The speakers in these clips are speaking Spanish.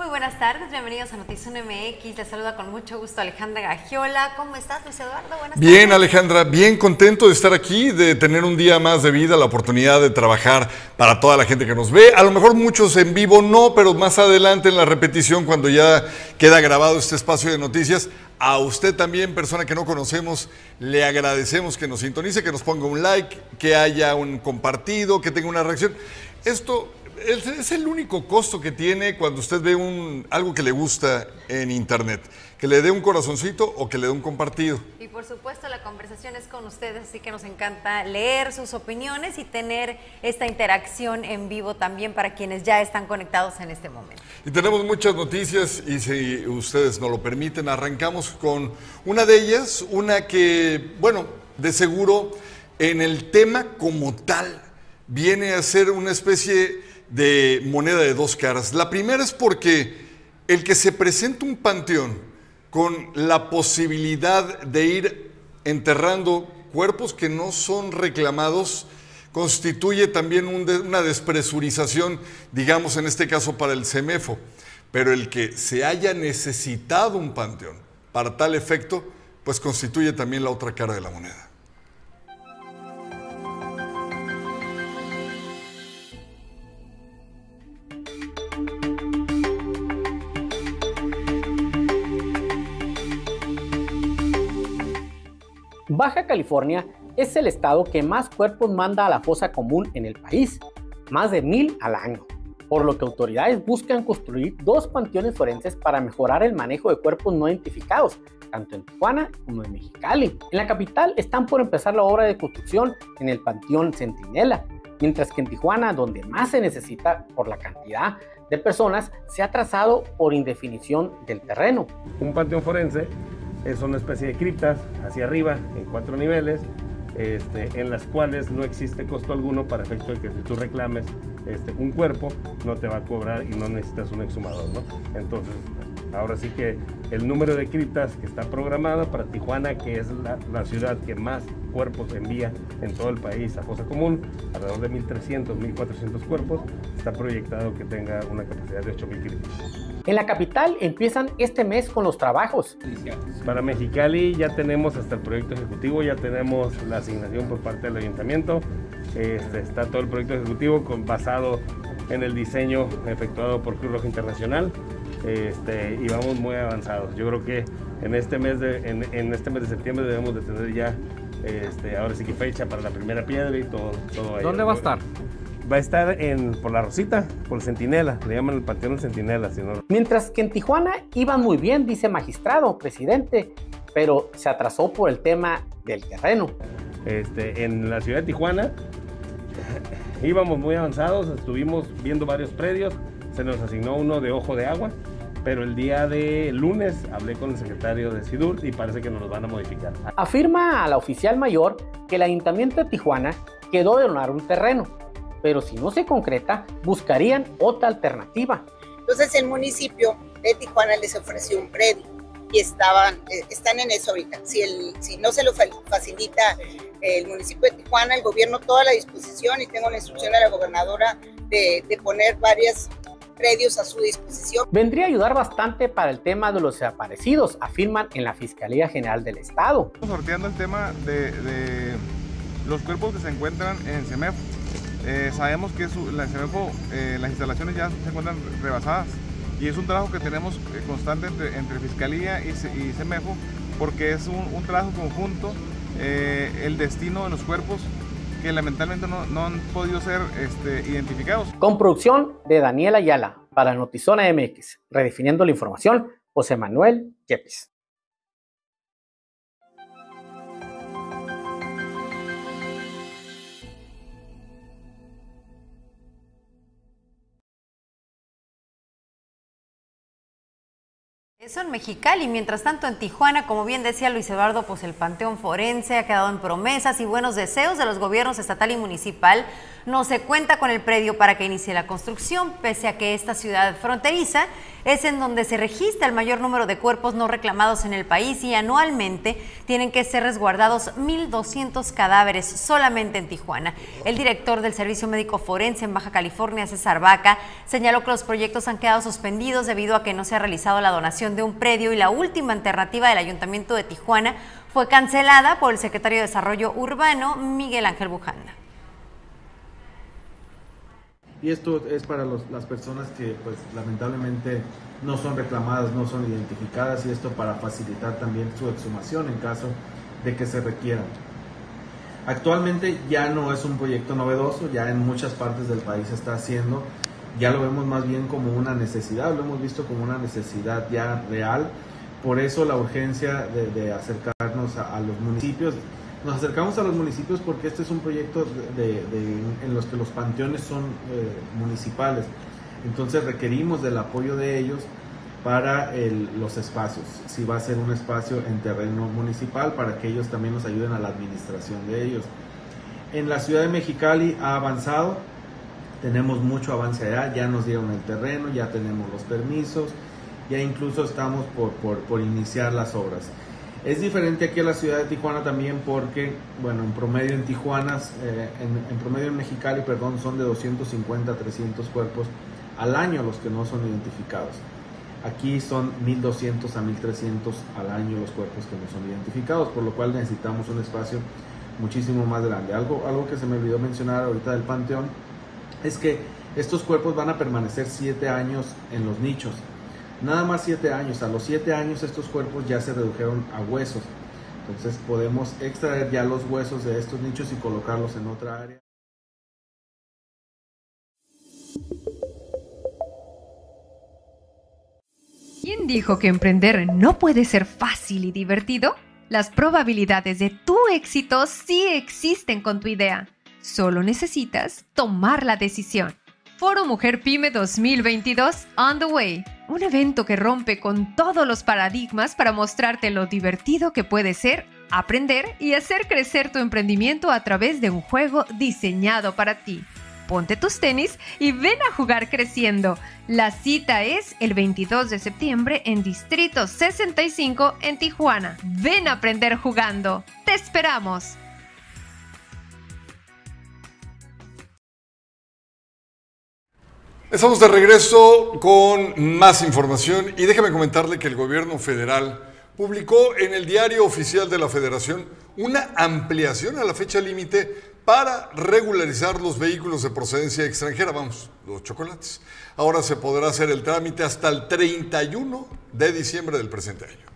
Muy buenas tardes, bienvenidos a Noticias MX. Les saluda con mucho gusto Alejandra Gagiola. ¿Cómo estás, Luis Eduardo? Buenas bien, tardes. Alejandra, bien contento de estar aquí, de tener un día más de vida, la oportunidad de trabajar para toda la gente que nos ve. A lo mejor muchos en vivo no, pero más adelante en la repetición, cuando ya queda grabado este espacio de noticias, a usted también, persona que no conocemos, le agradecemos que nos sintonice, que nos ponga un like, que haya un compartido, que tenga una reacción. Esto es, el único costo que tiene cuando usted ve un, algo que le gusta en internet, que le dé un corazoncito o que le dé un compartido. Y por supuesto la conversación es con ustedes, así que nos encanta leer sus opiniones y tener esta interacción en vivo también para quienes ya están conectados en este momento. Y tenemos muchas noticias y si ustedes nos lo permiten, arrancamos con una de ellas, una que, bueno, de seguro en el tema como tal viene a ser una especie de moneda de dos caras. La primera es porque el que se presenta un panteón con la posibilidad de ir enterrando cuerpos que no son reclamados, constituye también una despresurización, digamos en este caso para el CEMEFO. Pero el que se haya necesitado un panteón para tal efecto, pues constituye también la otra cara de la moneda. Baja California es el estado que más cuerpos manda a la fosa común en el país, más de mil al año, por lo que autoridades buscan construir dos panteones forenses para mejorar el manejo de cuerpos no identificados, tanto en Tijuana como en Mexicali. En la capital están por empezar la obra de construcción en el Panteón Centinela, mientras que en Tijuana, donde más se necesita por la cantidad de personas, se ha trazado por indefinición del terreno. Un panteón forense es una especie de criptas hacia arriba en cuatro niveles, este, en las cuales no existe costo alguno para efecto de que si tú reclames este, un cuerpo, no te va a cobrar y no necesitas un exhumador. Entonces, ahora sí que el número de criptas que está programado para Tijuana, que es la, la ciudad que más cuerpos envía en todo el país a fosa común, alrededor de 1.300, 1.400 cuerpos, está proyectado que tenga una capacidad de 8.000 criptas. En la capital empiezan este mes con los trabajos. Para Mexicali ya tenemos hasta el proyecto ejecutivo, ya tenemos la asignación por parte del ayuntamiento, este, está todo el proyecto ejecutivo con, basado en el diseño efectuado por Cruz Roja Internacional este, y vamos muy avanzados. Yo creo que en este mes de, en, en este mes de septiembre debemos de tener ya este, ahora sí que fecha para la primera piedra y todo, todo ahí. ¿Dónde va a estar? Va a estar en, por la Rosita, por el Centinela, le llaman el Panteón del Centinela. Si no... Mientras que en Tijuana iban muy bien, dice magistrado, presidente, pero se atrasó por el tema del terreno. Este, en la ciudad de Tijuana íbamos muy avanzados, estuvimos viendo varios predios, se nos asignó uno de ojo de agua, pero el día de lunes hablé con el secretario de SIDUR y parece que nos los van a modificar. Afirma a la oficial mayor que el ayuntamiento de Tijuana quedó de donar un terreno, pero si no se concreta, buscarían otra alternativa. Entonces el municipio de Tijuana les ofreció un predio y estaban, eh, están en eso ahorita. Si, el, si no se lo facilita el municipio de Tijuana, el gobierno toda la disposición y tengo la instrucción de la gobernadora de, de poner varias predios a su disposición. Vendría a ayudar bastante para el tema de los desaparecidos, afirman en la Fiscalía General del Estado. Estamos sorteando el tema de, de los cuerpos que se encuentran en CEMEF. Eh, sabemos que eh, las instalaciones ya se encuentran rebasadas y es un trabajo que tenemos eh, constante entre, Fiscalía y, y, porque es un, trabajo conjunto. El destino de los cuerpos que lamentablemente no, no han podido ser este, identificados. Con producción de Daniel Ayala para Notizona MX, redefiniendo la información, José Manuel Yepes. Eso en Mexicali, mientras tanto en Tijuana, como bien decía Luis Eduardo, pues el Panteón Forense ha quedado en promesas y buenos deseos de los gobiernos estatal y municipal. No se cuenta con el predio para que inicie la construcción, pese a que esta ciudad fronteriza es en donde se registra el mayor número de cuerpos no reclamados en el país y anualmente tienen que ser resguardados 1.200 cadáveres solamente en Tijuana. El director del Servicio Médico Forense en Baja California, César Vaca, señaló que los proyectos han quedado suspendidos debido a que no se ha realizado la donación de un predio y la última alternativa del Ayuntamiento de Tijuana fue cancelada por el secretario de Desarrollo Urbano, Miguel Ángel Bujanda. Y esto es para las personas que pues lamentablemente no son reclamadas, no son identificadas y esto para facilitar también su exhumación en caso de que se requieran. Actualmente ya no es un proyecto novedoso, ya en muchas partes del país se está haciendo, ya lo vemos más bien como una necesidad, lo hemos visto como una necesidad ya real, por eso la urgencia de, acercarnos a los municipios, nos acercamos a los municipios porque este es un proyecto de, en los que los panteones son eh, municipales. Entonces requerimos del apoyo de ellos para los espacios. Si va a ser un espacio en terreno municipal, para que ellos también nos ayuden a la administración de ellos. En la ciudad de Mexicali ha avanzado, tenemos mucho avance allá, ya nos dieron el terreno, ya tenemos los permisos, ya incluso estamos por, por iniciar las obras. Es diferente aquí a la ciudad de Tijuana también porque, bueno, en promedio en Tijuana, eh, en, promedio en Mexicali, perdón, son de 250 a 300 cuerpos al año los que no son identificados. Aquí son 1200 a 1300 al año los cuerpos que no son identificados, por lo cual necesitamos un espacio muchísimo más grande. Algo, algo que se me olvidó mencionar ahorita del Panteón es que estos cuerpos van a permanecer 7 años en los nichos. Nada más siete años. A los siete años estos cuerpos ya se redujeron a huesos. Entonces podemos extraer ya los huesos de estos nichos y colocarlos en otra área. ¿Quién dijo que emprender no puede ser fácil y divertido? Las probabilidades de tu éxito sí existen con tu idea. Solo necesitas tomar la decisión. Foro Mujer Pyme 2022 On the Way. Un evento que rompe con todos los paradigmas para mostrarte lo divertido que puede ser aprender y hacer crecer tu emprendimiento a través de un juego diseñado para ti. Ponte tus tenis y ven a jugar creciendo. La cita es el 22 de septiembre en Distrito 65 en Tijuana. Ven a aprender jugando. ¡Te esperamos! Estamos de regreso con más información y déjeme comentarle que el gobierno federal publicó en el diario oficial de la federación una ampliación a la fecha límite para regularizar los vehículos de procedencia extranjera, vamos, los chocolates. Ahora se podrá hacer el trámite hasta el 31 de diciembre del presente año.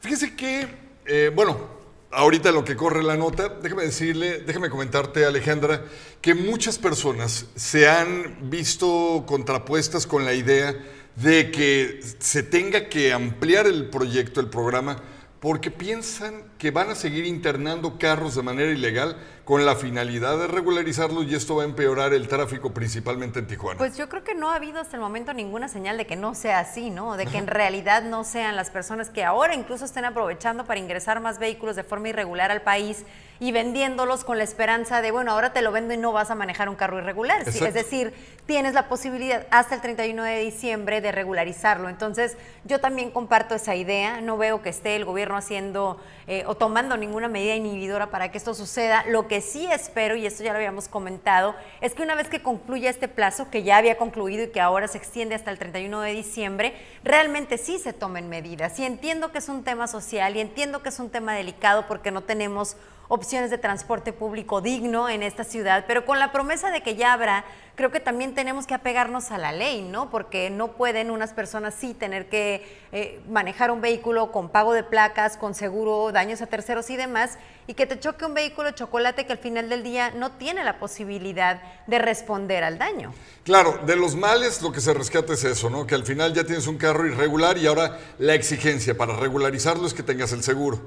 Fíjese que, eh, bueno, ahorita lo que corre la nota, déjame decirle, déjame comentarte, Alejandra, que muchas personas se han visto contrapuestas con la idea de que se tenga que ampliar el proyecto, el programa, porque piensan que van a seguir internando carros de manera ilegal con la finalidad de regularizarlos y esto va a empeorar el tráfico principalmente en Tijuana. Pues yo creo que no ha habido hasta el momento ninguna señal de que no sea así, ¿no? De que en realidad no sean las personas que ahora incluso estén aprovechando para ingresar más vehículos de forma irregular al país y vendiéndolos con la esperanza de, bueno, ahora te lo vendo y no vas a manejar un carro irregular. Es decir, tienes la posibilidad hasta el 31 de diciembre de regularizarlo. Entonces, yo también comparto esa idea. No veo que esté el gobierno haciendo eh, o tomando ninguna medida inhibidora para que esto suceda. Lo que sí espero, y esto ya lo habíamos comentado, es que una vez que concluya este plazo, que ya había concluido y que ahora se extiende hasta el 31 de diciembre, realmente sí se tomen medidas. Y entiendo que es un tema social y entiendo que es un tema delicado porque no tenemos opciones de transporte público digno en esta ciudad, pero con la promesa de que ya habrá, creo que también tenemos que apegarnos a la ley, ¿no? Porque no pueden unas personas sí tener que eh, manejar un vehículo con pago de placas, con seguro, daños a terceros y demás, y que te choque un vehículo chocolate que al final del día no tiene la posibilidad de responder al daño. Claro, de los males lo que se rescata es eso, ¿no? Que al final ya tienes un carro irregular y ahora la exigencia para regularizarlo es que tengas el seguro.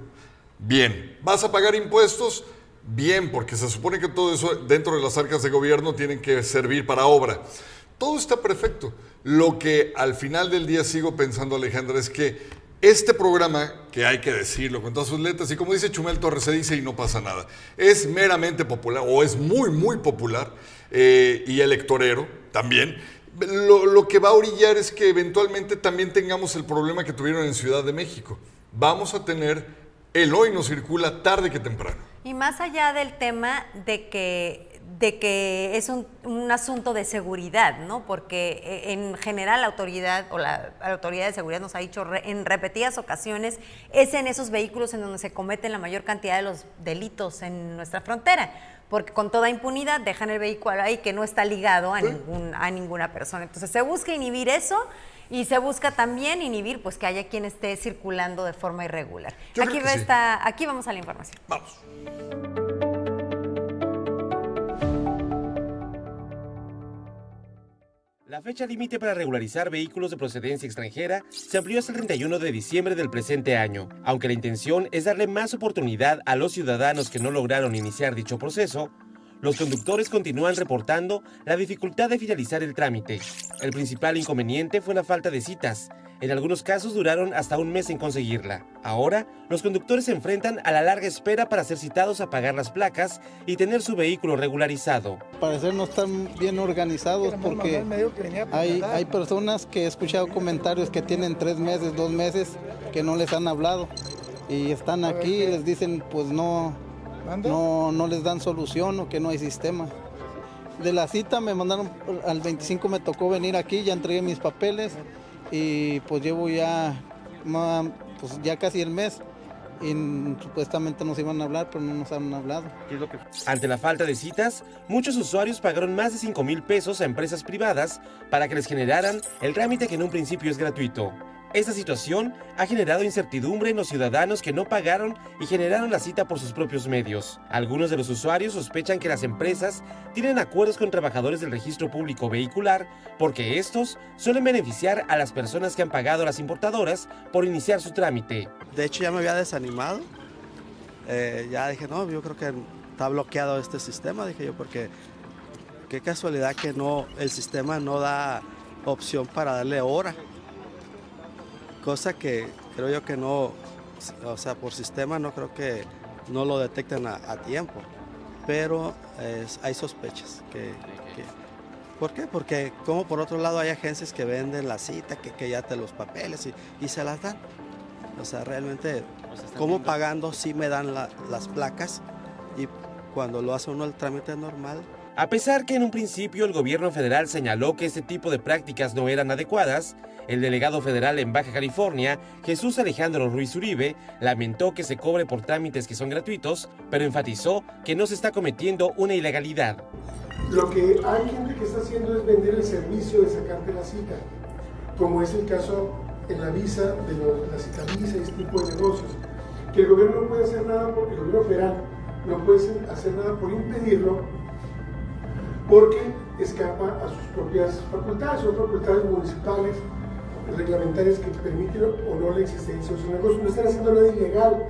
Bien, vas a pagar impuestos, bien, porque se supone que todo eso dentro de las arcas de gobierno tienen que servir para obra. Todo está perfecto. Lo que al final del día sigo pensando, Alejandra, es que este programa, que hay que decirlo con todas sus letras, y como dice Chumel Torres, se dice y no pasa nada, es meramente popular, o es muy, muy popular, eh, y electorero también. Lo, lo que va a orillar es que eventualmente también tengamos el problema que tuvieron en Ciudad de México. Vamos a tener el hoy no circula tarde que temprano. Y más allá del tema de que de que es un, asunto de seguridad, ¿no? Porque eh, en general la autoridad o la, autoridad de seguridad nos ha dicho en repetidas ocasiones es en esos vehículos en donde se cometen la mayor cantidad de los delitos en nuestra frontera, porque con toda impunidad dejan el vehículo ahí que no está ligado a, ningún, a ninguna persona. Entonces se busca inhibir eso y se busca también inhibir pues que haya quien esté circulando de forma irregular. aquí, aquí vamos a la información. Vamos. La fecha límite para regularizar vehículos de procedencia extranjera se amplió hasta el 31 de diciembre del presente año. Aunque la intención es darle más oportunidad a los ciudadanos que no lograron iniciar dicho proceso, los conductores continúan reportando la dificultad de finalizar el trámite. El principal inconveniente fue la falta de citas. En algunos casos duraron hasta un mes en conseguirla. Ahora, los conductores se enfrentan a la larga espera para ser citados a pagar las placas y tener su vehículo regularizado. Parecer no están bien organizados porque hay, hay personas que he escuchado comentarios que tienen tres meses, dos meses que no les han hablado y están aquí y les dicen pues no, no, no les dan solución o que no hay sistema. De la cita me mandaron, al 25 me tocó venir aquí, ya entregué mis papeles y pues llevo ya, pues ya casi el mes y supuestamente nos iban a hablar, pero no nos han hablado. Ante la falta de citas, muchos usuarios pagaron más de 5 mil pesos a empresas privadas para que les generaran el trámite que en un principio es gratuito. Esta situación ha generado incertidumbre en los ciudadanos que no pagaron y generaron la cita por sus propios medios. Algunos de los usuarios sospechan que las empresas tienen acuerdos con trabajadores del registro público vehicular porque estos suelen beneficiar a las personas que han pagado a las importadoras por iniciar su trámite. De hecho ya me había desanimado. Eh, ya dije, no, yo creo que está bloqueado este sistema, dije yo, porque qué casualidad que no, el sistema no da opción para darle hora cosa que creo yo que no, o sea, por sistema no creo que no lo detecten a, tiempo, pero hay sospechas que, ¿Por qué? Porque como por otro lado hay agencias que venden la cita, que, ya te los papeles y, se las dan. O sea, realmente, como pagando sí me dan las placas y cuando lo hace uno el trámite normal, a pesar que en un principio el gobierno federal señaló que este tipo de prácticas no eran adecuadas, el delegado federal en Baja California, Jesús Alejandro Ruiz Uribe, lamentó que se cobre por trámites que son gratuitos, pero enfatizó que no se está cometiendo una ilegalidad. Lo que hay gente que está haciendo es vender el servicio de sacarte la cita, como es el caso en la visa, de la cita visa y este tipo de negocios, que el gobierno no puede hacer nada porque el gobierno federal no puede hacer nada por impedirlo porque escapa a sus propias facultades, son facultades municipales reglamentarias que permiten o no la existencia de su negocio. No están haciendo nada ilegal.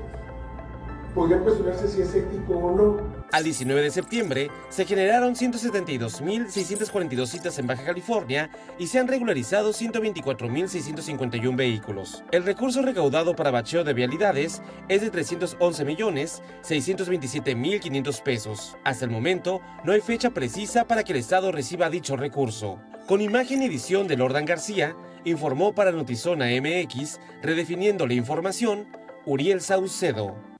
Podría cuestionarse si es ético o no. Al 19 de septiembre se generaron 172.642 citas en Baja California y se han regularizado 124.651 vehículos. El recurso recaudado para bacheo de vialidades es de 311.627.500 pesos. Hasta el momento no hay fecha precisa para que el Estado reciba dicho recurso. Con imagen y edición de Lordan García, informó para Notizona MX, redefiniendo la información, Uriel Saucedo.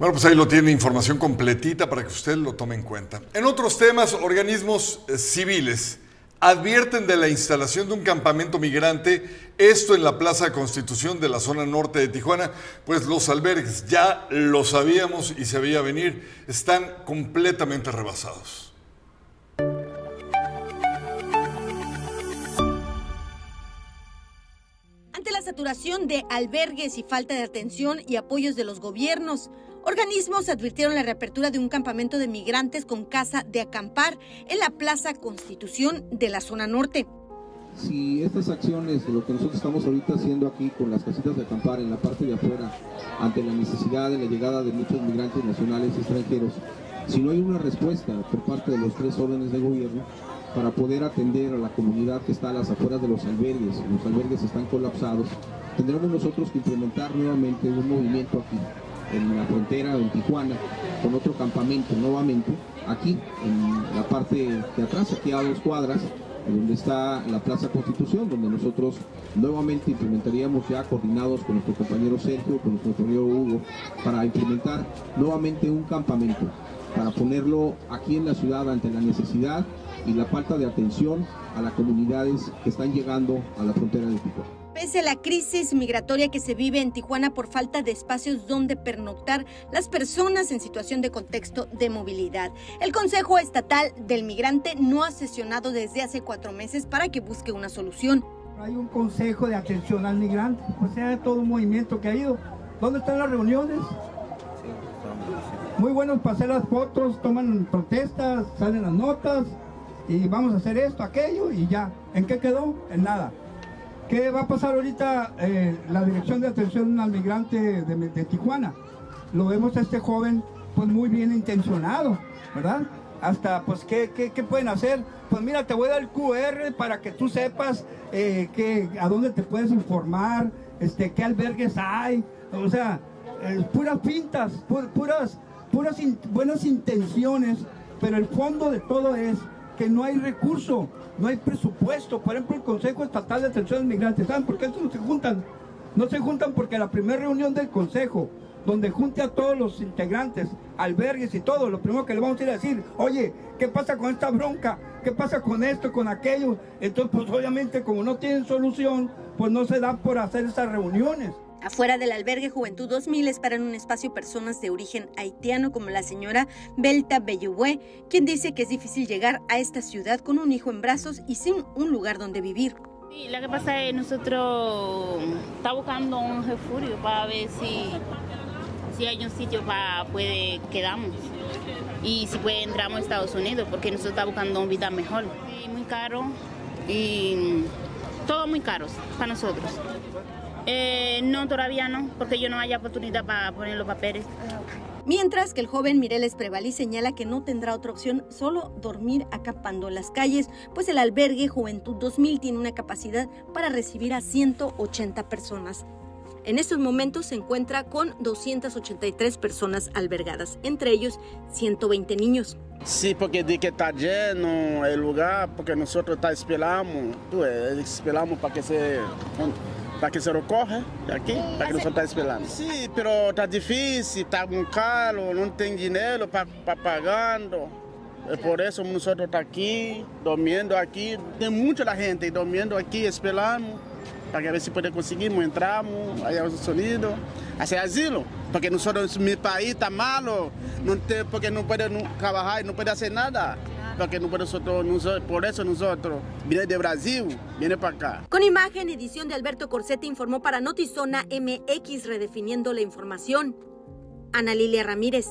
Bueno, pues ahí lo tiene información completita para que usted lo tome en cuenta. En otros temas, organismos eh, civiles advierten de la instalación de un campamento migrante, esto en la Plaza Constitución de la zona norte de Tijuana, pues los albergues, ya lo sabíamos y se veía venir, están completamente rebasados. Saturación de albergues y falta de atención y apoyos de los gobiernos, Organismos advirtieron la reapertura de un campamento de migrantes con casa de acampar en la Plaza Constitución de la zona norte. Si estas acciones, lo que nosotros estamos ahorita haciendo aquí con las casitas de acampar en la parte de afuera, ante la necesidad de la llegada de muchos migrantes nacionales y extranjeros, si no hay una respuesta por parte de los tres órdenes de gobierno para poder atender a la comunidad que está a las afueras de los albergues, los albergues están colapsados, tendremos nosotros que implementar nuevamente un movimiento aquí, en la frontera, en Tijuana, con otro campamento nuevamente, aquí, en la parte de atrás, aquí a dos cuadras, donde está la Plaza Constitución, donde nosotros nuevamente implementaríamos ya coordinados con nuestro compañero Sergio, con nuestro compañero Hugo, para implementar nuevamente un campamento, para ponerlo aquí en la ciudad ante la necesidad y la falta de atención a las comunidades que están llegando a la frontera de Tijuana. Pese a la crisis migratoria que se vive en Tijuana por falta de espacios donde pernoctar las personas en situación de contexto de movilidad, el Consejo Estatal del Migrante no ha sesionado desde hace cuatro meses para que busque una solución. Hay un consejo de atención al migrante, o sea, todo un movimiento que ha ido. ¿Dónde están las reuniones? Muy buenos para hacer las fotos, toman protestas, salen las notas y vamos a hacer esto, aquello y ya. ¿En qué quedó? En nada. ¿Qué va a pasar ahorita eh, la Dirección de Atención al Migrante de, Tijuana? Lo vemos a este joven pues muy bien intencionado, ¿verdad? Hasta pues ¿qué, qué, pueden hacer? Pues mira, te voy a dar el QR para que tú sepas eh, a dónde te puedes informar, este, qué albergues hay, o sea, eh, puras pintas, puras, puras buenas intenciones, pero el fondo de todo es no hay recurso, no hay presupuesto. Por ejemplo, el Consejo Estatal de Atención al Migrante, ¿saben por qué estos no se juntan? No se juntan porque la primera reunión del Consejo, donde junte a todos los integrantes, albergues y todo, lo primero que le vamos a ir a decir, oye, ¿qué pasa con esta bronca? ¿Qué pasa con esto, con aquello? Entonces, pues obviamente como no tienen solución, pues no se da por hacer esas reuniones. Afuera del albergue Juventud 2000 esperan un espacio personas de origen haitiano como la señora Belta Belluwe, quien dice que es difícil llegar a esta ciudad con un hijo en brazos y sin un lugar donde vivir. Sí, lo que pasa es que nosotros estamos buscando un refugio para ver si, si hay un sitio para poder quedarnos y si puede entramos a Estados Unidos porque nosotros estamos buscando una vida mejor. Muy caro y todo muy caro para nosotros. Eh, no, todavía no, porque yo no haya oportunidad para poner los papeles. Mientras que el joven Mireles Prevalí señala que no tendrá otra opción solo dormir acampando en las calles, pues el albergue Juventud 2000 tiene una capacidad para recibir a 180 personas. En estos momentos se encuentra con 283 personas albergadas, entre ellos 120 niños. Sí, porque de que está lleno el lugar, porque nosotros está esperamos, esperamos para que se para que se recorra aqui, para que não está esperando. Sim, pero está difícil, está com caro, não tem dinheiro para pagando. É por isso nós estamos aqui, dormindo aqui. Tem muita gente dormindo aqui, esperando, para ver se podemos conseguir entrarmos, aí os sonidos, assim, asilo. Porque nós, meu país está malo, não tem, porque não pode trabalhar, não pode fazer nada. Por eso nosotros viene de Brasil, viene para acá. Con imagen, edición de Alberto Corsetti informó para Notizona MX redefiniendo la información. Ana Lilia Ramírez.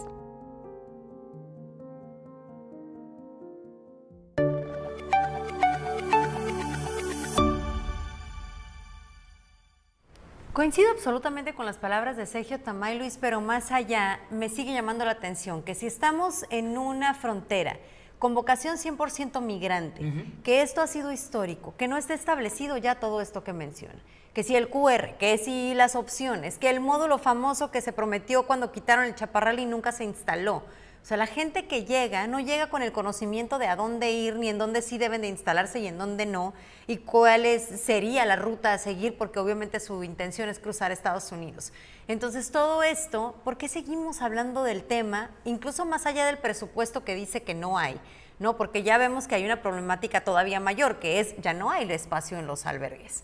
Coincido absolutamente con las palabras de Sergio Tamay Luis, pero más allá me sigue llamando la atención que si estamos en una frontera con vocación 100% migrante, que esto ha sido histórico, que no está establecido ya todo esto que menciona, que si el QR, que si las opciones, que el módulo famoso que se prometió cuando quitaron el chaparral y nunca se instaló. O sea, la gente que llega no llega con el conocimiento de a dónde ir, ni en dónde sí deben de instalarse y en dónde no, y cuál sería la ruta a seguir, porque obviamente su intención es cruzar Estados Unidos. Entonces, todo esto, ¿por qué seguimos hablando del tema, incluso más allá del presupuesto que dice que no hay? ¿no? Porque ya vemos que hay una problemática todavía mayor, que es ya no hay el espacio en los albergues.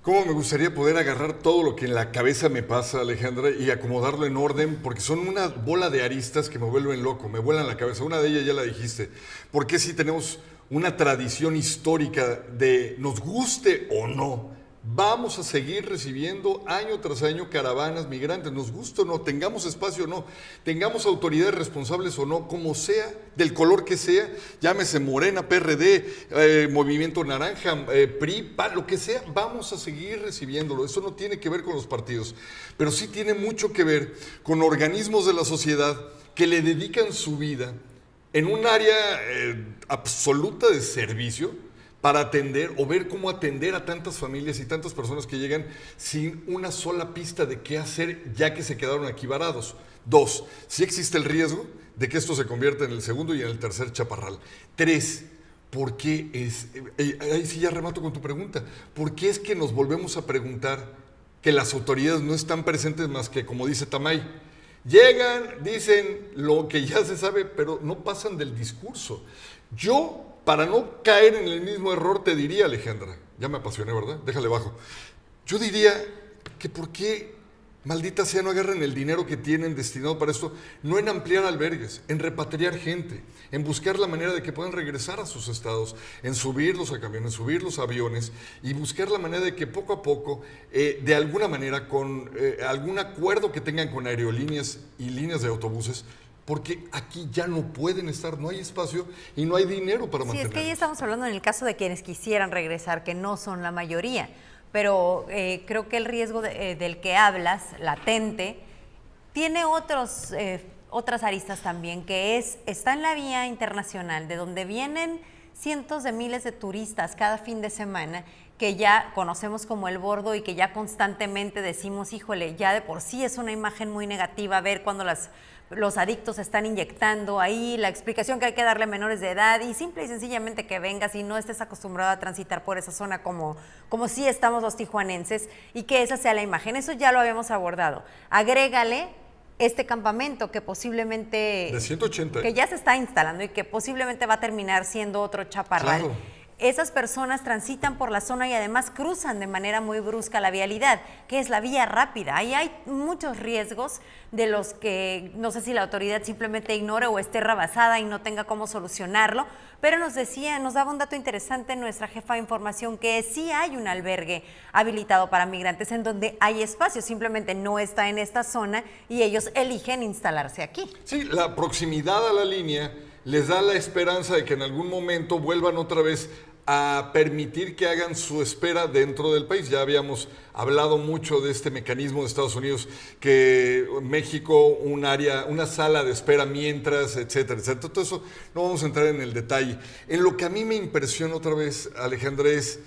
¿Cómo me gustaría poder agarrar todo lo que en la cabeza me pasa, Alejandra, y acomodarlo en orden? Porque son una bola de aristas que me vuelven loco, me vuelan la cabeza. Una de ellas ya la dijiste. ¿Por qué si tenemos una tradición histórica de nos guste o no Vamos a seguir recibiendo año tras año caravanas migrantes, nos gusta o no, tengamos espacio o no, tengamos autoridades responsables o no, como sea, del color que sea, llámese Morena, PRD, eh, Movimiento Naranja, eh, PRI, lo que sea, vamos a seguir recibiéndolo. Eso no tiene que ver con los partidos, pero sí tiene mucho que ver con organismos de la sociedad que le dedican su vida en un área eh, absoluta de servicio para atender o ver cómo atender a tantas familias y tantas personas que llegan sin una sola pista de qué hacer ya que se quedaron aquí varados. Dos, si existe el riesgo de que esto se convierta en el segundo y en el tercer chaparral. Tres, ¿por qué es, eh, eh, ahí sí ya remato con tu pregunta, ¿por qué es que nos volvemos a preguntar que las autoridades no están presentes más que, como dice Tamay, llegan, dicen lo que ya se sabe, pero no pasan del discurso? Yo para no caer en el mismo error, te diría, Alejandra, ya me apasioné, ¿verdad? Déjale bajo. Yo diría que por qué, maldita sea, no agarran el dinero que tienen destinado para esto, no en ampliar albergues, en repatriar gente, en buscar la manera de que puedan regresar a sus estados, en subirlos a camiones, subirlos a aviones y buscar la manera de que poco a poco, eh, de alguna manera, con eh, algún acuerdo que tengan con aerolíneas y líneas de autobuses, porque aquí ya no pueden estar, no hay espacio y no hay dinero para mantenerlos. Sí, es que ya estamos hablando en el caso de quienes quisieran regresar, que no son la mayoría, pero eh, creo que el riesgo eh, del que hablas, latente, tiene otros, eh, otras aristas también, que es, está en la vía internacional, de donde vienen cientos de miles de turistas cada fin de semana que ya conocemos como el bordo y que ya constantemente decimos, híjole, ya de por sí es una imagen muy negativa ver cuando las los adictos están inyectando ahí, la explicación que hay que darle a menores de edad y simple y sencillamente que vengas y no estés acostumbrado a transitar por esa zona como, como si estamos los tijuanenses y que esa sea la imagen. Eso ya lo habíamos abordado. Agrégale este campamento que posiblemente... De 180. Que ya se está instalando y que posiblemente va a terminar siendo otro chaparral esas personas transitan por la zona y además cruzan de manera muy brusca la vialidad, que es la vía rápida. Ahí hay muchos riesgos de los que no sé si la autoridad simplemente ignore o esté rebasada y no tenga cómo solucionarlo, pero nos decía, nos daba un dato interesante nuestra jefa de información que sí hay un albergue habilitado para migrantes en donde hay espacio, simplemente no está en esta zona y ellos eligen instalarse aquí. Sí, la proximidad a la línea les da la esperanza de que en algún momento vuelvan otra vez a permitir que hagan su espera dentro del país. Ya habíamos hablado mucho de este mecanismo de Estados Unidos, que México, un área, una sala de espera mientras, etcétera, etcétera. Todo eso no vamos a entrar en el detalle. En lo que a mí me impresiona otra vez, Alejandra, es,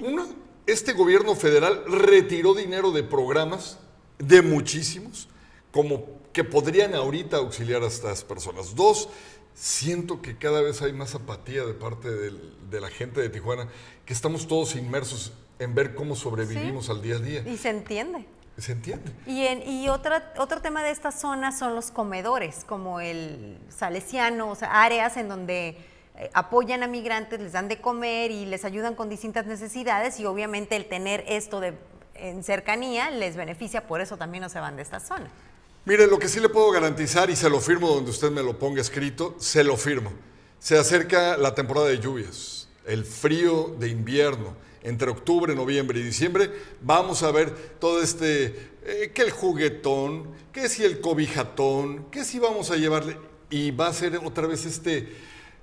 uno, este gobierno federal retiró dinero de programas, de muchísimos, como que podrían ahorita auxiliar a estas personas. Dos, siento que cada vez hay más apatía de parte de la gente de Tijuana, que estamos todos inmersos en ver cómo sobrevivimos al día a día. Y se entiende. Se entiende. Y, en, y otra, otro tema de esta zona son los comedores, como el salesiano, o sea, áreas en donde eh, apoyan a migrantes, les dan de comer y les ayudan con distintas necesidades y obviamente el tener esto de, en cercanía les beneficia, por eso también no se van de esta zona. Mire, lo que sí le puedo garantizar, y se lo firmo donde usted me lo ponga escrito, se lo firmo. Se acerca la temporada de lluvias, el frío de invierno. Entre octubre, noviembre y diciembre vamos a ver todo este, eh, que el juguetón, que si el cobijatón, que si vamos a llevarle, y va a ser otra vez este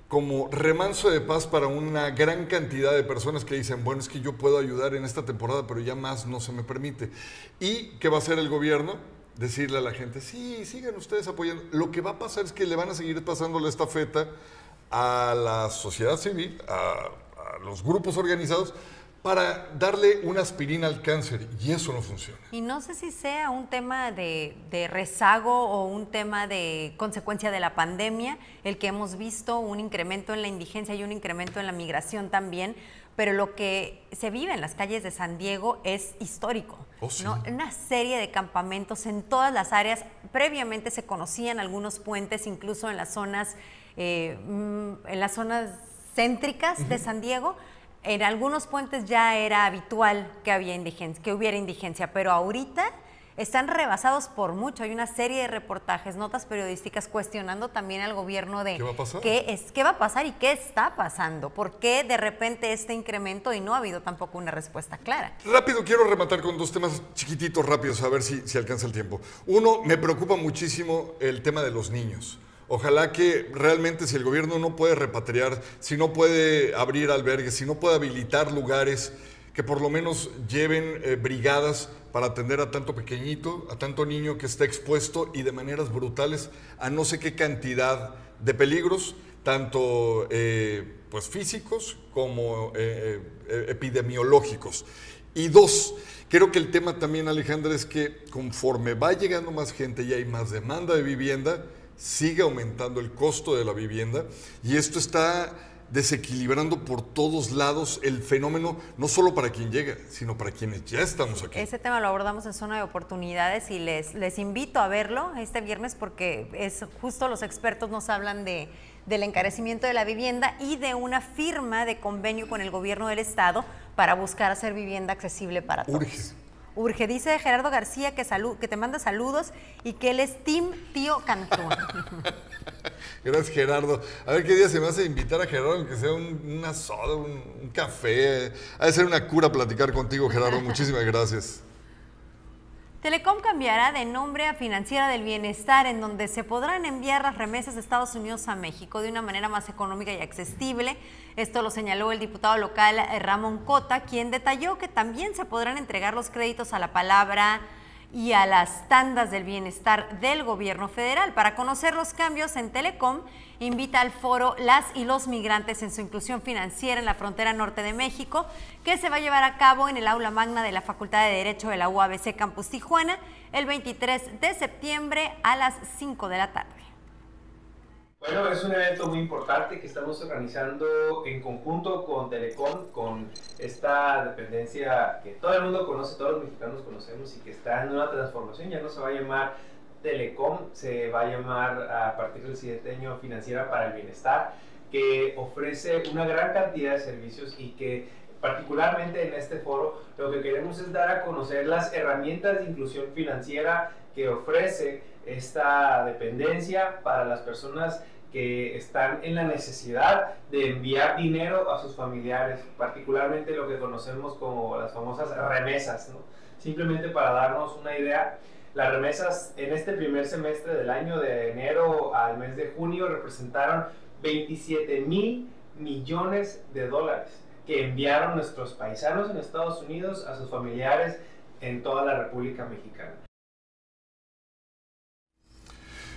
como remanso de paz para una gran cantidad de personas que dicen, bueno, es que yo puedo ayudar en esta temporada, pero ya más no se me permite. ¿Y qué va a hacer el gobierno? Decirle a la gente, sí, sigan ustedes apoyando. Lo que va a pasar es que le van a seguir pasando la estafeta a la sociedad civil, a, los grupos organizados, para darle una aspirina al cáncer y eso no funciona. Y no sé si sea un tema de, de, rezago o un tema de consecuencia de la pandemia, el que hemos visto un incremento en la indigencia y un incremento en la migración también, pero lo que se vive en las calles de San Diego es histórico. Oh, Una serie de campamentos en todas las áreas. Previamente se conocían algunos puentes, incluso en las zonas, eh, mm, en las zonas céntricas de San Diego. En algunos puentes ya era habitual que, había indigencia, que hubiera indigencia, pero ahorita están rebasados por mucho. Hay una serie de reportajes, notas periodísticas cuestionando también al gobierno de ¿Qué va a pasar? qué, es, qué va a pasar y qué está pasando. ¿Por qué de repente este incremento y no ha habido tampoco una respuesta clara? Rápido, quiero rematar con dos temas chiquititos, rápidos, a ver si, si alcanza el tiempo. Uno, me preocupa muchísimo el tema de los niños. Ojalá que realmente si el gobierno no puede repatriar, si no puede abrir albergues, si no puede habilitar lugares, que por lo menos lleven eh, brigadas para atender a tanto pequeñito, a tanto niño que está expuesto y de maneras brutales a no sé qué cantidad de peligros, tanto eh, pues físicos como eh, eh, epidemiológicos. Y dos, creo que el tema también, Alejandra, es que conforme va llegando más gente y hay más demanda de vivienda, sigue aumentando el costo de la vivienda y esto está desequilibrando por todos lados el fenómeno, no solo para quien llega, sino para quienes ya estamos aquí. Ese tema lo abordamos en Zona de Oportunidades y les, les invito a verlo este viernes porque es justo los expertos nos hablan de, del encarecimiento de la vivienda y de una firma de convenio con el gobierno del estado para buscar hacer vivienda accesible para todos. Urge. Urge, dice Gerardo García que, salu- que te manda saludos y que él es Team Tío Cantón. Gracias, Gerardo. A ver qué día se me hace invitar a Gerardo, aunque sea un, una soda, un, un café. Ha de ser una cura platicar contigo, Gerardo. Muchísimas gracias. Telecom cambiará de nombre a Financiera del Bienestar, en donde se podrán enviar las remesas de Estados Unidos a México de una manera más económica y accesible. Esto lo señaló el diputado local eh, Ramón Cota, quien detalló que también se podrán entregar los créditos a la palabra y a las tandas del bienestar del gobierno federal. Para conocer los cambios en Telecom, invita al foro Las y los migrantes en su inclusión financiera en la frontera norte de México, que se va a llevar a cabo en el aula magna de la Facultad de Derecho de la UABC Campus Tijuana el 23 de septiembre a las 5 de la tarde. Bueno, es un evento muy importante que estamos organizando en conjunto con Telecom, con esta dependencia que todo el mundo conoce, todos los mexicanos conocemos y que está en una transformación. Ya no se va a llamar Telecom, se va a llamar a partir del siguiente año Financiera para el Bienestar, que ofrece una gran cantidad de servicios y que particularmente en este foro lo que queremos es dar a conocer las herramientas de inclusión financiera que ofrece esta dependencia para las personas que están en la necesidad de enviar dinero a sus familiares, particularmente lo que conocemos como las famosas remesas, ¿no? Simplemente para darnos una idea, las remesas en este primer semestre del año de enero al mes de junio representaron 27 mil millones de dólares que enviaron nuestros paisanos en Estados Unidos a sus familiares en toda la República Mexicana.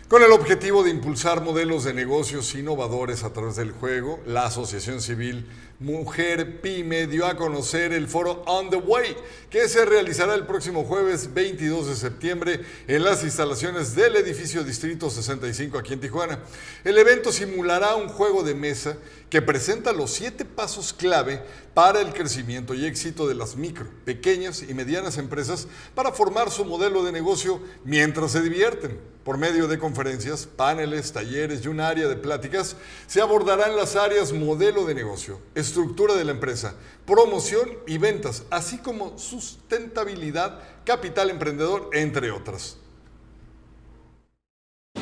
Con el objetivo de impulsar modelos de negocios innovadores a través del juego, la Asociación Civil Mujer Pyme dio a conocer el foro On the Way, que se realizará el próximo jueves 22 de septiembre en las instalaciones del edificio Distrito 65 aquí en Tijuana. El evento simulará un juego de mesa que presenta los siete pasos clave para el crecimiento y éxito de las micro, pequeñas y medianas empresas para formar su modelo de negocio mientras se divierten. Por medio de conferencias, paneles, talleres y un área de pláticas, se abordarán las áreas modelo de negocio, estructura de la empresa, promoción y ventas, así como sustentabilidad, capital emprendedor, entre otras.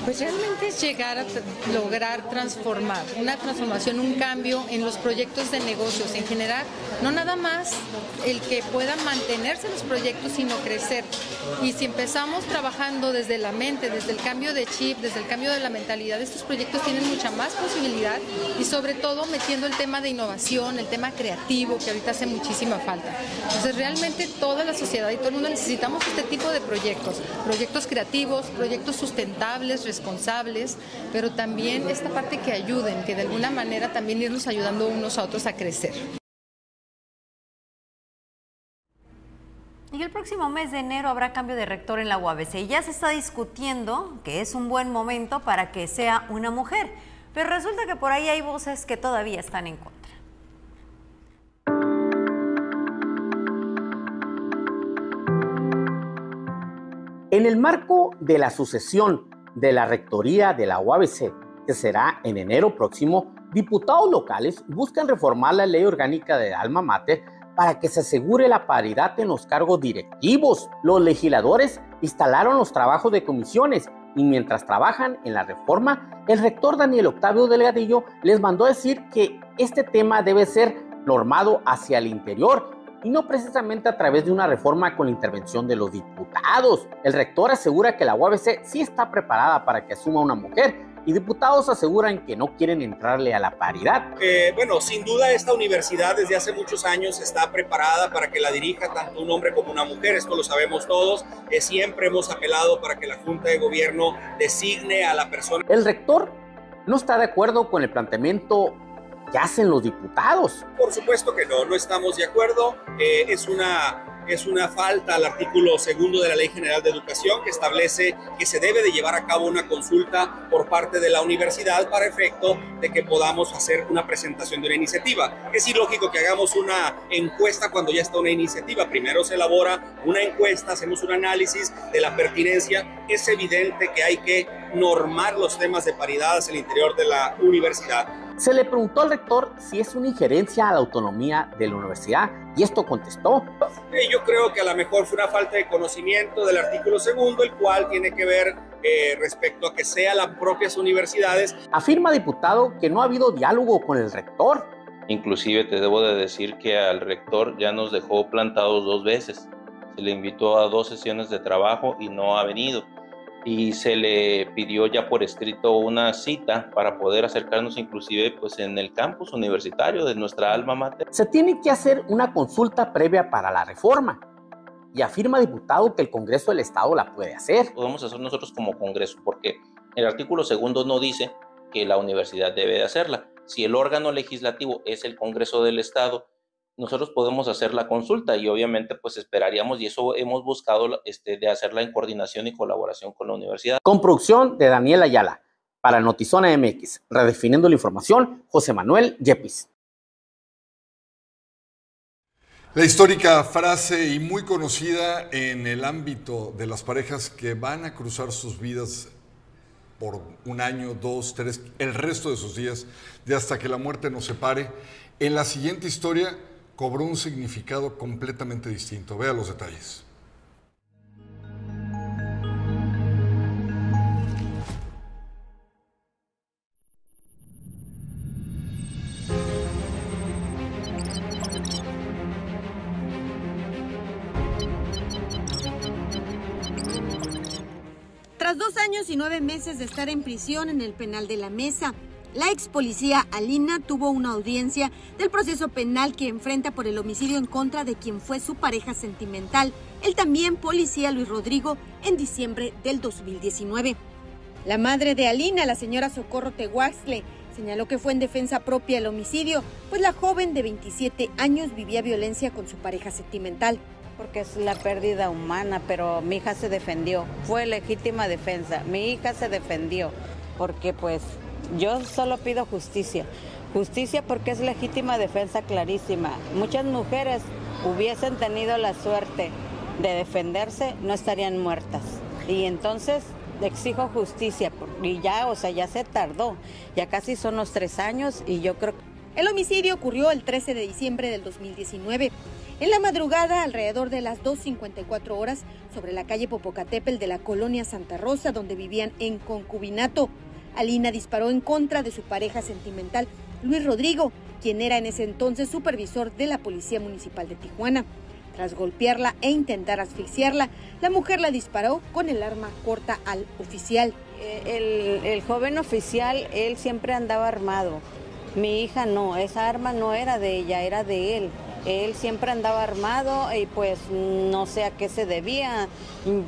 Pues realmente es llegar a lograr transformar, una transformación, un cambio en los proyectos de negocios en general, no nada más el que puedan mantenerse los proyectos, sino crecer. Y si empezamos trabajando desde la mente, desde el cambio de chip, desde el cambio de la mentalidad, estos proyectos tienen mucha más posibilidad y sobre todo metiendo el tema de innovación, el tema creativo, que ahorita hace muchísima falta. Entonces realmente toda la sociedad y todo el mundo necesitamos este tipo de proyectos, proyectos creativos, proyectos sustentables, responsables, pero también esta parte que ayuden, que de alguna manera también irnos ayudando unos a otros a crecer. Y el próximo mes de enero habrá cambio de rector en la UABC y ya se está discutiendo que es un buen momento para que sea una mujer. Pero resulta que por ahí hay voces que todavía están en contra. En el marco de la sucesión de la rectoría de la UABC, que será en enero próximo, diputados locales buscan reformar la ley orgánica de alma mater para que se asegure la paridad en los cargos directivos. Los legisladores instalaron los trabajos de comisiones y mientras trabajan en la reforma, el rector Daniel Octavio Delgadillo les mandó decir que este tema debe ser normado hacia el interior y no precisamente a través de una reforma con la intervención de los diputados. El rector asegura que la UABC sí está preparada para que asuma una mujer y diputados aseguran que no quieren entrarle a la paridad. Eh, bueno, sin duda esta universidad desde hace muchos años está preparada para que la dirija tanto un hombre como una mujer, esto lo sabemos todos. Eh, siempre hemos apelado para que la Junta de Gobierno designe a la persona. El rector no está de acuerdo con el planteamiento que hacen los diputados. Por supuesto que no, no estamos de acuerdo. Eh, es una es una falta al artículo segundo de la Ley General de Educación que establece que se debe de llevar a cabo una consulta por parte de la universidad para efecto de que podamos hacer una presentación de una iniciativa. Es ilógico que hagamos una encuesta cuando ya está una iniciativa. Primero se elabora una encuesta, hacemos un análisis de la pertinencia. Es evidente que hay que normar los temas de paridad hacia el interior de la universidad se le preguntó al rector si es una injerencia a la autonomía de la universidad y esto contestó. Yo creo que a lo mejor fue una falta de conocimiento del artículo segundo, el cual tiene que ver eh, respecto a que sea las propias universidades. Afirma diputado que no ha habido diálogo con el rector. Inclusive te debo de decir que al rector ya nos dejó plantados dos veces. Se le invitó a dos sesiones de trabajo y no ha venido y se le pidió ya por escrito una cita para poder acercarnos inclusive pues en el campus universitario de nuestra alma mater. Se tiene que hacer una consulta previa para la reforma y afirma diputado que el Congreso del Estado la puede hacer. Podemos hacer nosotros como Congreso porque el artículo segundo no dice que la universidad debe de hacerla. Si el órgano legislativo es el Congreso del Estado, nosotros podemos hacer la consulta y obviamente pues esperaríamos y eso hemos buscado este, de hacerla en coordinación y colaboración con la universidad. Con producción de Daniel Ayala. Para Notizona MX, redefiniendo la información, José Manuel Yepis. La histórica frase y muy conocida en el ámbito de las parejas que van a cruzar sus vidas por un año, dos, tres, el resto de sus días, de hasta que la muerte nos separe. En la siguiente historia cobró un significado completamente distinto. Vea los detalles. Tras dos años y nueve meses de estar en prisión en el penal de la mesa, la ex policía Alina tuvo una audiencia del proceso penal que enfrenta por el homicidio en contra de quien fue su pareja sentimental, el también policía Luis Rodrigo, en diciembre del 2019. La madre de Alina, la señora Socorro Tehuaxle, señaló que fue en defensa propia el homicidio, pues la joven de 27 años vivía violencia con su pareja sentimental. Porque es la pérdida humana, pero mi hija se defendió. Fue legítima defensa. Mi hija se defendió porque pues yo solo pido justicia. Justicia porque es legítima defensa clarísima. Muchas mujeres hubiesen tenido la suerte de defenderse, no estarían muertas. Y entonces exijo justicia. Y ya, o sea, ya se tardó. Ya casi son los tres años y yo creo que... El homicidio ocurrió el 13 de diciembre del 2019. En la madrugada, alrededor de las 2.54 horas, sobre la calle Popocatépetl de la colonia Santa Rosa, donde vivían en concubinato, Alina disparó en contra de su pareja sentimental, Luis Rodrigo, quien era en ese entonces supervisor de la Policía Municipal de Tijuana. Tras golpearla e intentar asfixiarla, la mujer la disparó con el arma corta al oficial. El, el, joven oficial, él siempre andaba armado. Mi hija no, esa arma no era de ella, era de él. Él siempre andaba armado y pues no sé a qué se debía.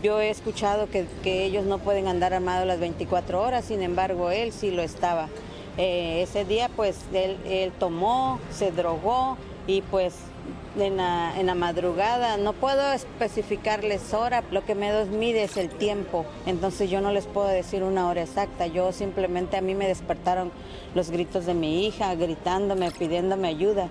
Yo he escuchado que, ellos no pueden andar armados las 24 horas, sin embargo él sí lo estaba. Eh, ese día pues él, él, tomó, se drogó y pues en la, en la, madrugada no puedo especificarles hora, lo que me mide es el tiempo, entonces yo no les puedo decir una hora exacta, yo simplemente a mí me despertaron los gritos de mi hija, gritándome, pidiéndome ayuda.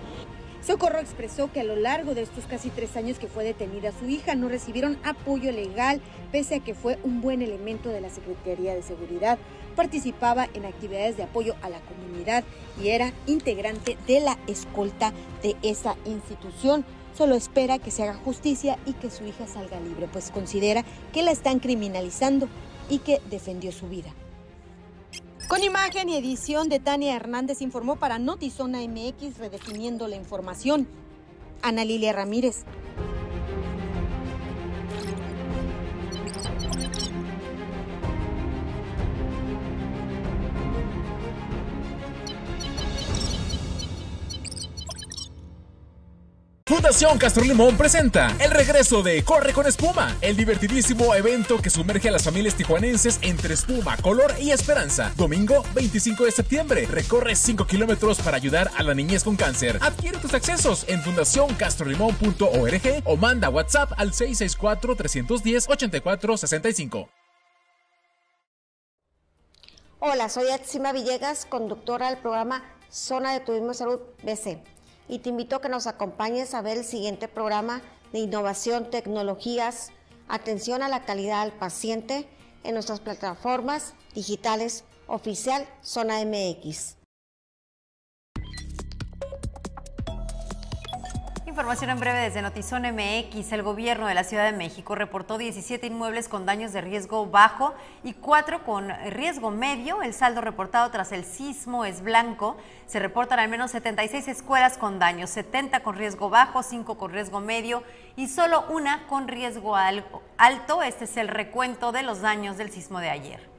Socorro expresó que a lo largo de estos casi tres años que fue detenida su hija no recibieron apoyo legal, pese a que fue un buen elemento de la Secretaría de Seguridad. Participaba en actividades de apoyo a la comunidad y era integrante de la escolta de esa institución. solo espera que se haga justicia y que su hija salga libre, pues considera que la están criminalizando y que defendió su vida. Con imagen y edición de Tania Hernández informó para Notizona MX redefiniendo la información. Ana Lilia Ramírez. Fundación Castro Limón presenta el regreso de Corre con Espuma, el divertidísimo evento que sumerge a las familias tijuanenses entre espuma, color y esperanza. Domingo 25 de septiembre, recorre 5 kilómetros para ayudar a la niñez con cáncer. Adquiere tus accesos en fundacioncastrolimón.org o manda WhatsApp al 664-310-8465. Hola, soy Atsima Villegas, conductora del programa Zona de Turismo y Salud BC y te invito a que nos acompañes a ver el siguiente programa de innovación, tecnologías, atención a la calidad al paciente en nuestras plataformas digitales oficial Zona MX. Información en breve desde Notizón MX. El gobierno de la Ciudad de México reportó 17 inmuebles con daños de riesgo bajo y 4 con riesgo medio. El saldo reportado tras el sismo es blanco. Se reportan al menos 76 escuelas con daños, 70 con riesgo bajo, 5 con riesgo medio y solo una con riesgo alto. Este es el recuento de los daños del sismo de ayer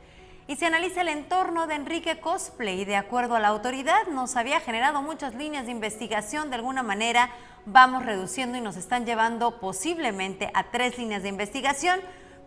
y se analiza el entorno de Enrique Cosplay. De acuerdo a la autoridad, nos había generado muchas líneas de investigación. De alguna manera vamos reduciendo y nos están llevando posiblemente a tres líneas de investigación.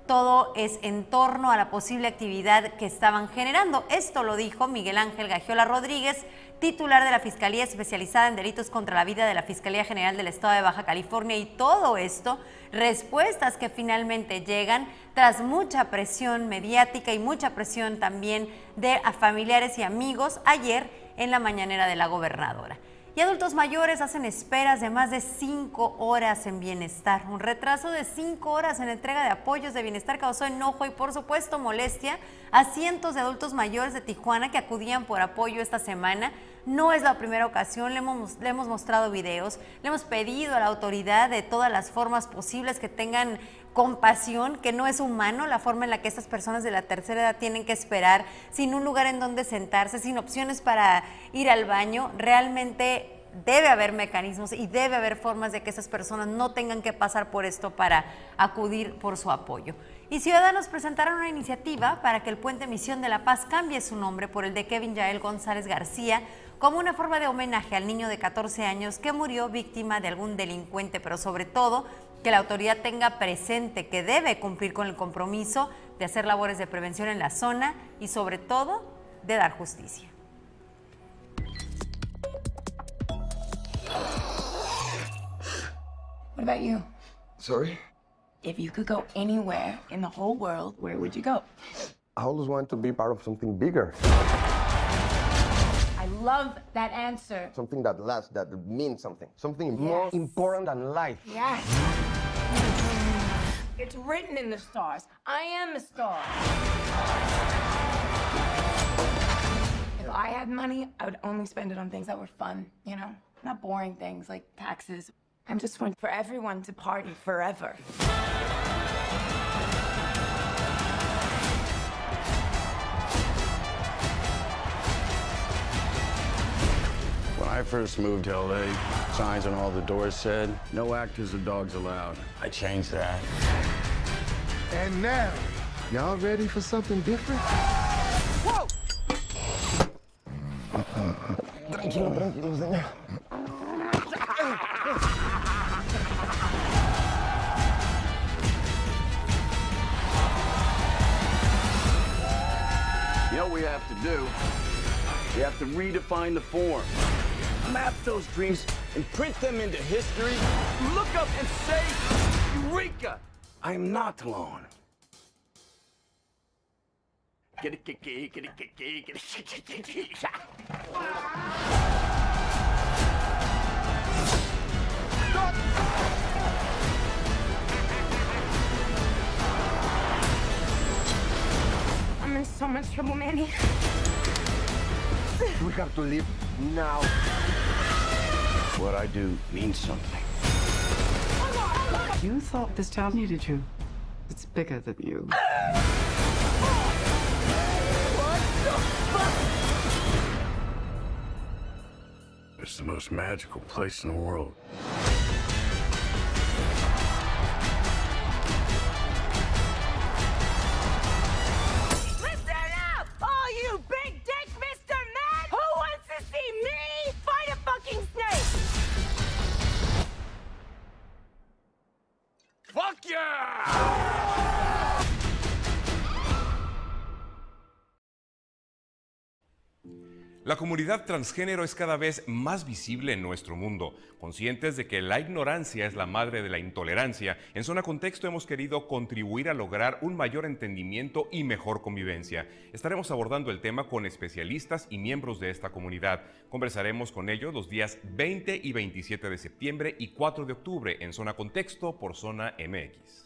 Todo es en torno a la posible actividad que estaban generando. Esto lo dijo Miguel Ángel Gagiola Rodríguez, titular de la Fiscalía Especializada en Delitos contra la Vida de la Fiscalía General del Estado de Baja California. Y todo esto, respuestas que finalmente llegan tras mucha presión mediática y mucha presión también de familiares y amigos ayer en la mañanera de la gobernadora. Y adultos mayores hacen esperas de más de cinco horas en bienestar. Un retraso de cinco horas en entrega de apoyos de bienestar causó enojo y por supuesto molestia a cientos de adultos mayores de Tijuana que acudían por apoyo esta semana. No es la primera ocasión, le hemos, le hemos mostrado videos, le hemos pedido a la autoridad de todas las formas posibles que tengan compasión, que no es humano la forma en la que estas personas de la tercera edad tienen que esperar, sin un lugar en donde sentarse, sin opciones para ir al baño. Realmente debe haber mecanismos y debe haber formas de que esas personas no tengan que pasar por esto para acudir por su apoyo. Y Ciudadanos presentaron una iniciativa para que el puente Misión de la Paz cambie su nombre por el de Kevin Yael González García como una forma de homenaje al niño de 14 años que murió víctima de algún delincuente, pero sobre todo que la autoridad tenga presente que debe cumplir con el compromiso de hacer labores de prevención en la zona y sobre todo de dar justicia. What about you? Sorry? If you could go anywhere in the whole world, where would you go? I always wanted to be part of something bigger. Love that answer. Something that lasts, that means something. Something more important than life. Yes. It's written in the stars. I am a star. If I had money, I would only spend it on things that were fun, you know? Not boring things like taxes. I'm just one for everyone to party forever. First moved to LA, signs on all the doors said, no actors or dogs allowed. I changed that. And now, y'all ready for something different? Whoa! Tranquilo, tranquilo, señor. You know what we have to do? We have to redefine the form. Map those dreams and print them into history. Look up and say, Eureka! I am not alone. Get a kick eye kiddy kicky. I'm in so much trouble, Manny. We have to leave now. What I do means something. You thought this town needed you. It's bigger than you. It's the most magical place in the world. Comunidad transgénero es cada vez más visible en nuestro mundo. Conscientes de que la ignorancia es la madre de la intolerancia, en Zona Contexto hemos querido contribuir a lograr un mayor entendimiento y mejor convivencia. Estaremos abordando el tema con especialistas y miembros de esta comunidad. Conversaremos con ellos los días 20 y 27 de septiembre y 4 de octubre en Zona Contexto por Zona MX.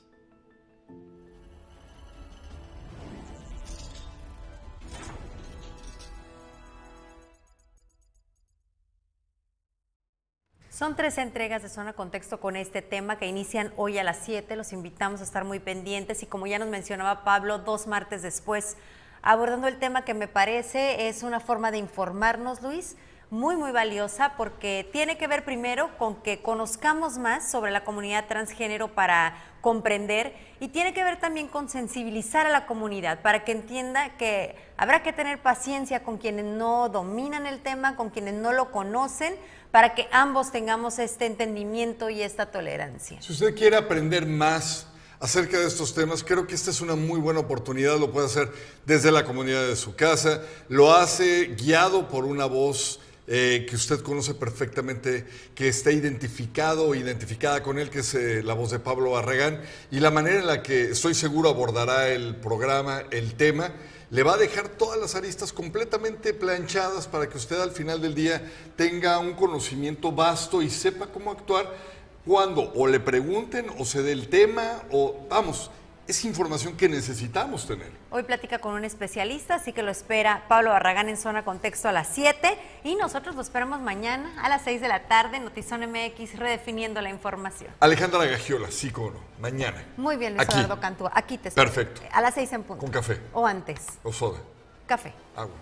Son tres entregas de Zona Contexto con este tema que inician hoy a las 7. Los invitamos a estar muy pendientes y como ya nos mencionaba Pablo, dos martes después, abordando el tema que me parece es una forma de informarnos, Luis, muy, muy valiosa porque tiene que ver primero con que conozcamos más sobre la comunidad transgénero para comprender y tiene que ver también con sensibilizar a la comunidad para que entienda que habrá que tener paciencia con quienes no dominan el tema, con quienes no lo conocen, para que ambos tengamos este entendimiento y esta tolerancia. Si usted quiere aprender más acerca de estos temas, creo que esta es una muy buena oportunidad. Lo puede hacer desde la comunidad de su casa. Lo hace guiado por una voz eh, que usted conoce perfectamente, que está identificado identificada con él, que es eh, la voz de Pablo Barragán. Y la manera en la que estoy seguro abordará el programa, el tema le va a dejar todas las aristas completamente planchadas para que usted al final del día tenga un conocimiento vasto y sepa cómo actuar cuando o le pregunten o se dé el tema o vamos, es información que necesitamos tener. Hoy platica con un especialista, así que lo espera Pablo Barragán en Zona Contexto a las 7 y nosotros lo esperamos mañana a las 6 de la tarde, Notizón MX, redefiniendo la información. Alejandra Gagiola, sí, cómo no, mañana. Muy bien, Luis. Eduardo Cantúa, aquí te espero. Perfecto. A las 6 en punto. Con café O antes. o soda, Café. agua.